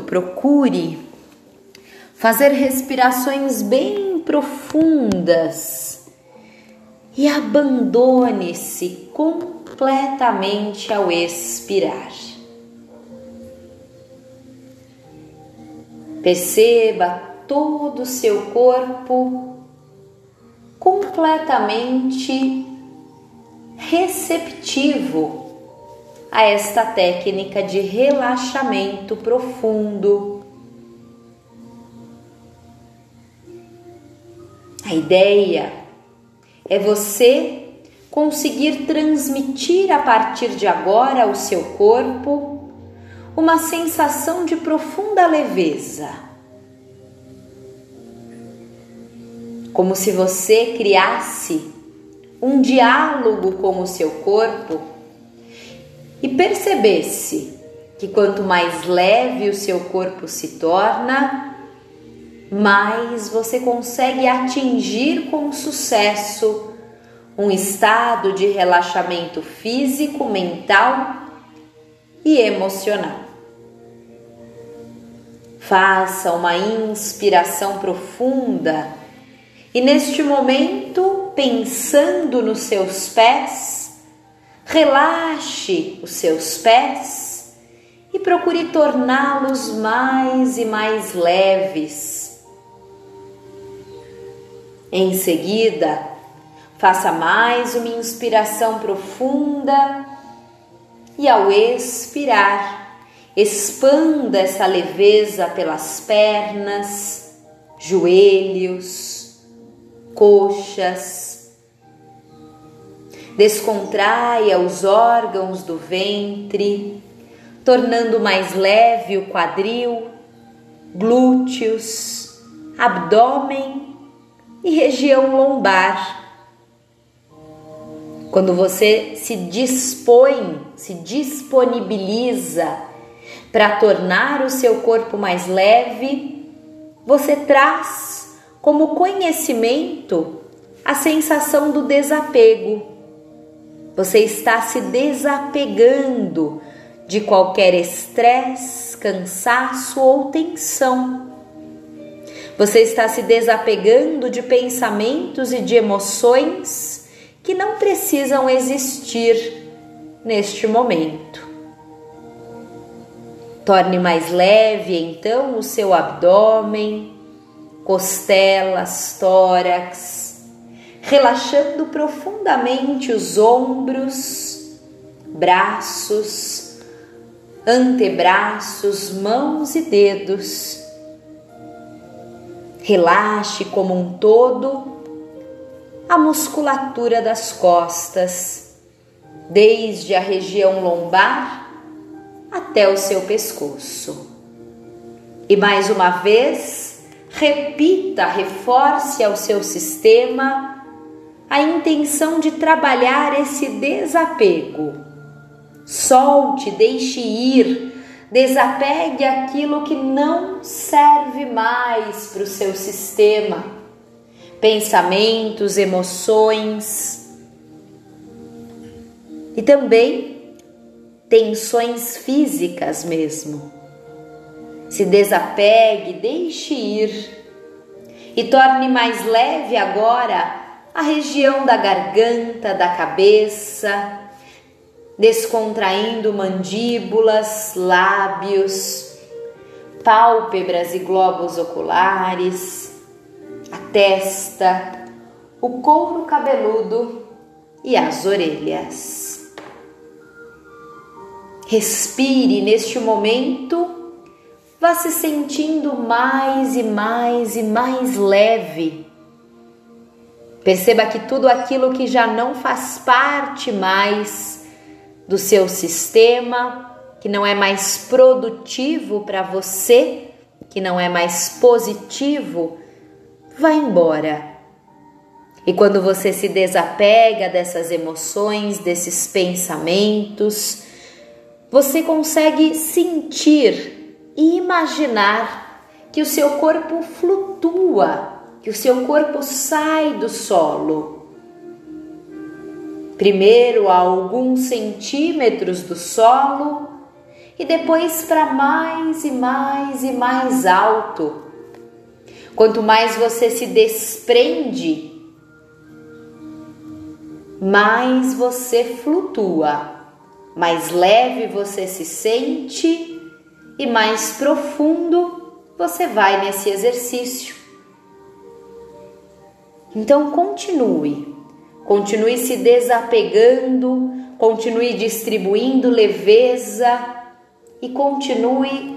Procure fazer respirações bem profundas e abandone-se completamente ao expirar. Perceba todo o seu corpo completamente receptivo a esta técnica de relaxamento profundo. A ideia é você conseguir transmitir a partir de agora ao seu corpo uma sensação de profunda leveza. Como se você criasse um diálogo com o seu corpo e percebesse que quanto mais leve o seu corpo se torna, mais você consegue atingir com sucesso um estado de relaxamento físico, mental e emocional. Faça uma inspiração profunda e, neste momento, pensando nos seus pés, Relaxe os seus pés e procure torná-los mais e mais leves. Em seguida, faça mais uma inspiração profunda e, ao expirar, expanda essa leveza pelas pernas, joelhos, coxas descontraia os órgãos do ventre, tornando mais leve o quadril, glúteos, abdômen e região lombar. Quando você se dispõe, se disponibiliza para tornar o seu corpo mais leve, você traz como conhecimento a sensação do desapego você está se desapegando de qualquer estresse, cansaço ou tensão. Você está se desapegando de pensamentos e de emoções que não precisam existir neste momento. Torne mais leve então o seu abdômen, costelas, tórax, relaxando profundamente os ombros, braços, antebraços, mãos e dedos. Relaxe como um todo a musculatura das costas, desde a região lombar até o seu pescoço. E mais uma vez, repita, reforce ao seu sistema a intenção de trabalhar esse desapego. Solte, deixe ir, desapegue aquilo que não serve mais para o seu sistema. Pensamentos, emoções e também tensões físicas mesmo. Se desapegue, deixe ir e torne mais leve agora a região da garganta, da cabeça, descontraindo mandíbulas, lábios, pálpebras e globos oculares, a testa, o couro cabeludo e as orelhas. Respire neste momento, vá se sentindo mais e mais e mais leve Perceba que tudo aquilo que já não faz parte mais do seu sistema, que não é mais produtivo para você, que não é mais positivo, vai embora. E quando você se desapega dessas emoções, desses pensamentos, você consegue sentir e imaginar que o seu corpo flutua que o seu corpo sai do solo. Primeiro a alguns centímetros do solo e depois para mais e mais e mais alto. Quanto mais você se desprende, mais você flutua, mais leve você se sente e mais profundo você vai nesse exercício. Então continue, continue se desapegando, continue distribuindo leveza e continue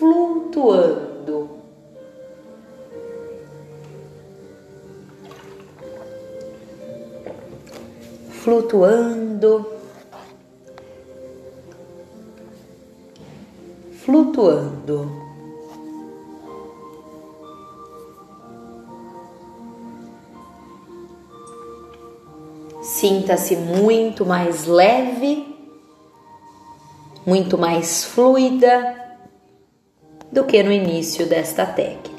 flutuando. Flutuando, flutuando. Sinta-se muito mais leve muito mais fluida do que no início desta técnica.